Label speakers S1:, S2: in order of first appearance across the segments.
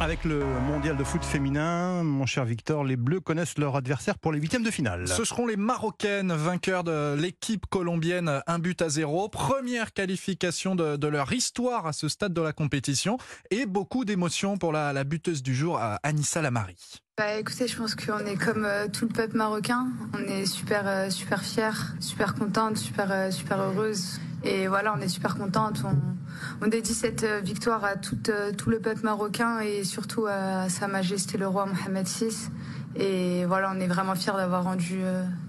S1: Avec le mondial de foot féminin, mon cher Victor, les Bleus connaissent leur adversaire pour les huitièmes de finale.
S2: Ce seront les Marocaines, vainqueurs de l'équipe colombienne, un but à zéro. Première qualification de, leur histoire à ce stade de la compétition et beaucoup d'émotions pour la, la buteuse du jour, Anissa Lamari.
S3: Bah, écoutez, je pense qu'on est comme euh, tout le peuple marocain. On est super, euh, super fiers, super contente, super, euh, super heureuse. Et voilà, on est super contente. On, on dédie cette victoire à tout, tout le peuple marocain et surtout à Sa Majesté le roi Mohamed VI. Et voilà, on est vraiment fiers d'avoir rendu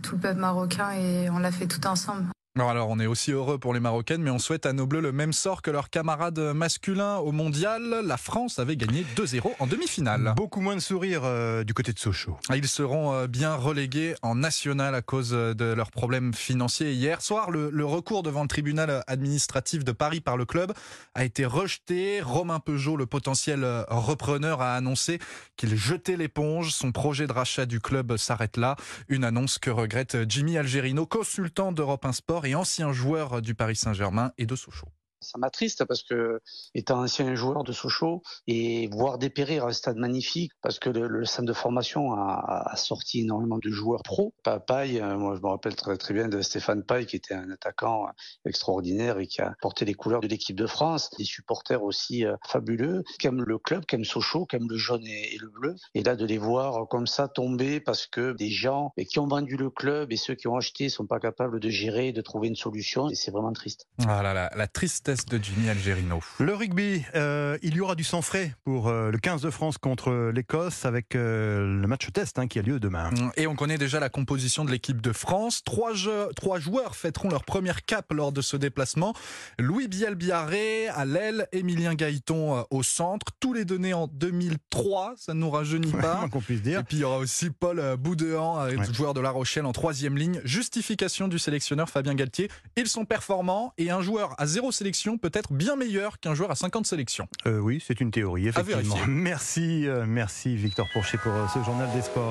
S3: tout le peuple marocain et on l'a fait tout ensemble.
S2: Alors, on est aussi heureux pour les Marocaines, mais on souhaite à nos Bleus le même sort que leurs camarades masculins au mondial. La France avait gagné 2-0 en demi-finale.
S1: Beaucoup moins de sourires euh, du côté de Sochaux.
S2: Ils seront euh, bien relégués en national à cause euh, de leurs problèmes financiers. Hier soir, le, le, recours devant le tribunal administratif de Paris par le club a été rejeté. Romain Peugeot, le potentiel repreneur, a annoncé qu'il jetait l'éponge. Son projet de rachat du club s'arrête là. Une annonce que regrette Jimmy Algerino, consultant d'Europe 1 Sport et ancien joueur du Paris Saint-Germain et de Sochaux
S4: ça m'attriste parce que étant ancien joueur de Sochaux et voir dépérir un stade magnifique parce que le, centre de formation a, sorti énormément de joueurs pro. Paille, euh, moi je me rappelle très très bien de Stéphane Paille qui était un attaquant extraordinaire et qui a porté les couleurs de l'équipe de France, des supporters aussi euh, fabuleux qui aiment le club, qui aiment Sochaux, qui aiment le jaune et, le bleu. Et là de les voir comme ça tomber parce que des gens qui ont vendu le club et ceux qui ont acheté sont pas capables de gérer, de trouver une solution et c'est vraiment triste.
S2: Voilà la, la de Jimmy Algerino.
S1: Le rugby, euh, il y aura du sang frais pour euh, le 15 de France contre l'Écosse avec euh, le match test hein, qui a lieu demain.
S2: Et on connaît déjà la composition de l'équipe de France. Trois, trois, joueurs fêteront leur première cape lors de ce déplacement. Louis Bielbiaré à l'aile, Émilien Gaëton au centre. Tous les données en 2003, ça ne nous rajeunit pas.
S1: qu'on puisse dire.
S2: Et puis il y aura aussi Paul Boudéan, joueur de La Rochelle en troisième ligne. Justification du sélectionneur Fabien Galtier. Ils sont performants et un joueur à zéro sélection peut être bien meilleur qu'un joueur à 50 sélections.
S1: Euh, oui, c'est une théorie, effectivement. Merci, euh, merci Victor Pourchet pour euh, ce journal des sports.